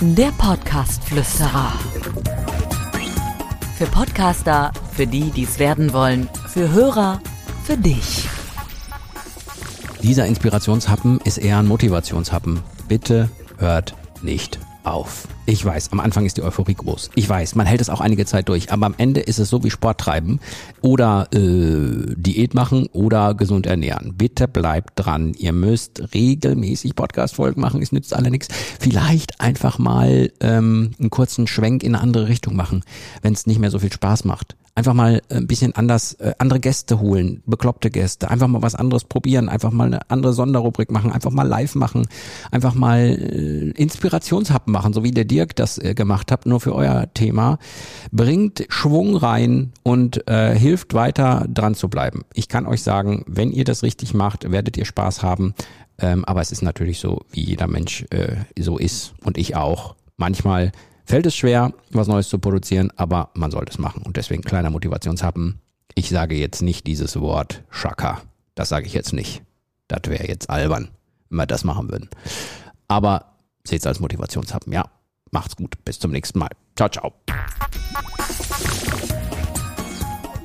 Der Podcast-Flüsterer. Für Podcaster, für die, die es werden wollen, für Hörer, für dich. Dieser Inspirationshappen ist eher ein Motivationshappen. Bitte hört nicht auf. Ich weiß, am Anfang ist die Euphorie groß. Ich weiß, man hält es auch einige Zeit durch. Aber am Ende ist es so wie Sport treiben oder äh, Diät machen oder gesund ernähren. Bitte bleibt dran. Ihr müsst regelmäßig Podcast-Folgen machen. Es nützt alle nichts. Vielleicht einfach mal ähm, einen kurzen Schwenk in eine andere Richtung machen, wenn es nicht mehr so viel Spaß macht einfach mal ein bisschen anders, äh, andere Gäste holen, bekloppte Gäste, einfach mal was anderes probieren, einfach mal eine andere Sonderrubrik machen, einfach mal live machen, einfach mal äh, Inspirationshappen machen, so wie der Dirk das äh, gemacht hat, nur für euer Thema. Bringt Schwung rein und äh, hilft weiter dran zu bleiben. Ich kann euch sagen, wenn ihr das richtig macht, werdet ihr Spaß haben. Ähm, aber es ist natürlich so, wie jeder Mensch äh, so ist und ich auch. Manchmal fällt es schwer, was Neues zu produzieren, aber man sollte es machen. Und deswegen kleiner Motivationshappen. Ich sage jetzt nicht dieses Wort Schaka. Das sage ich jetzt nicht. Das wäre jetzt albern, wenn wir das machen würden. Aber seht es als Motivationshappen. Ja, macht's gut. Bis zum nächsten Mal. Ciao, ciao.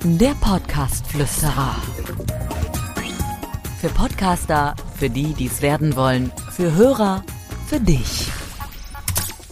Der Podcast-Flüsterer. Für Podcaster, für die, die es werden wollen, für Hörer, für dich.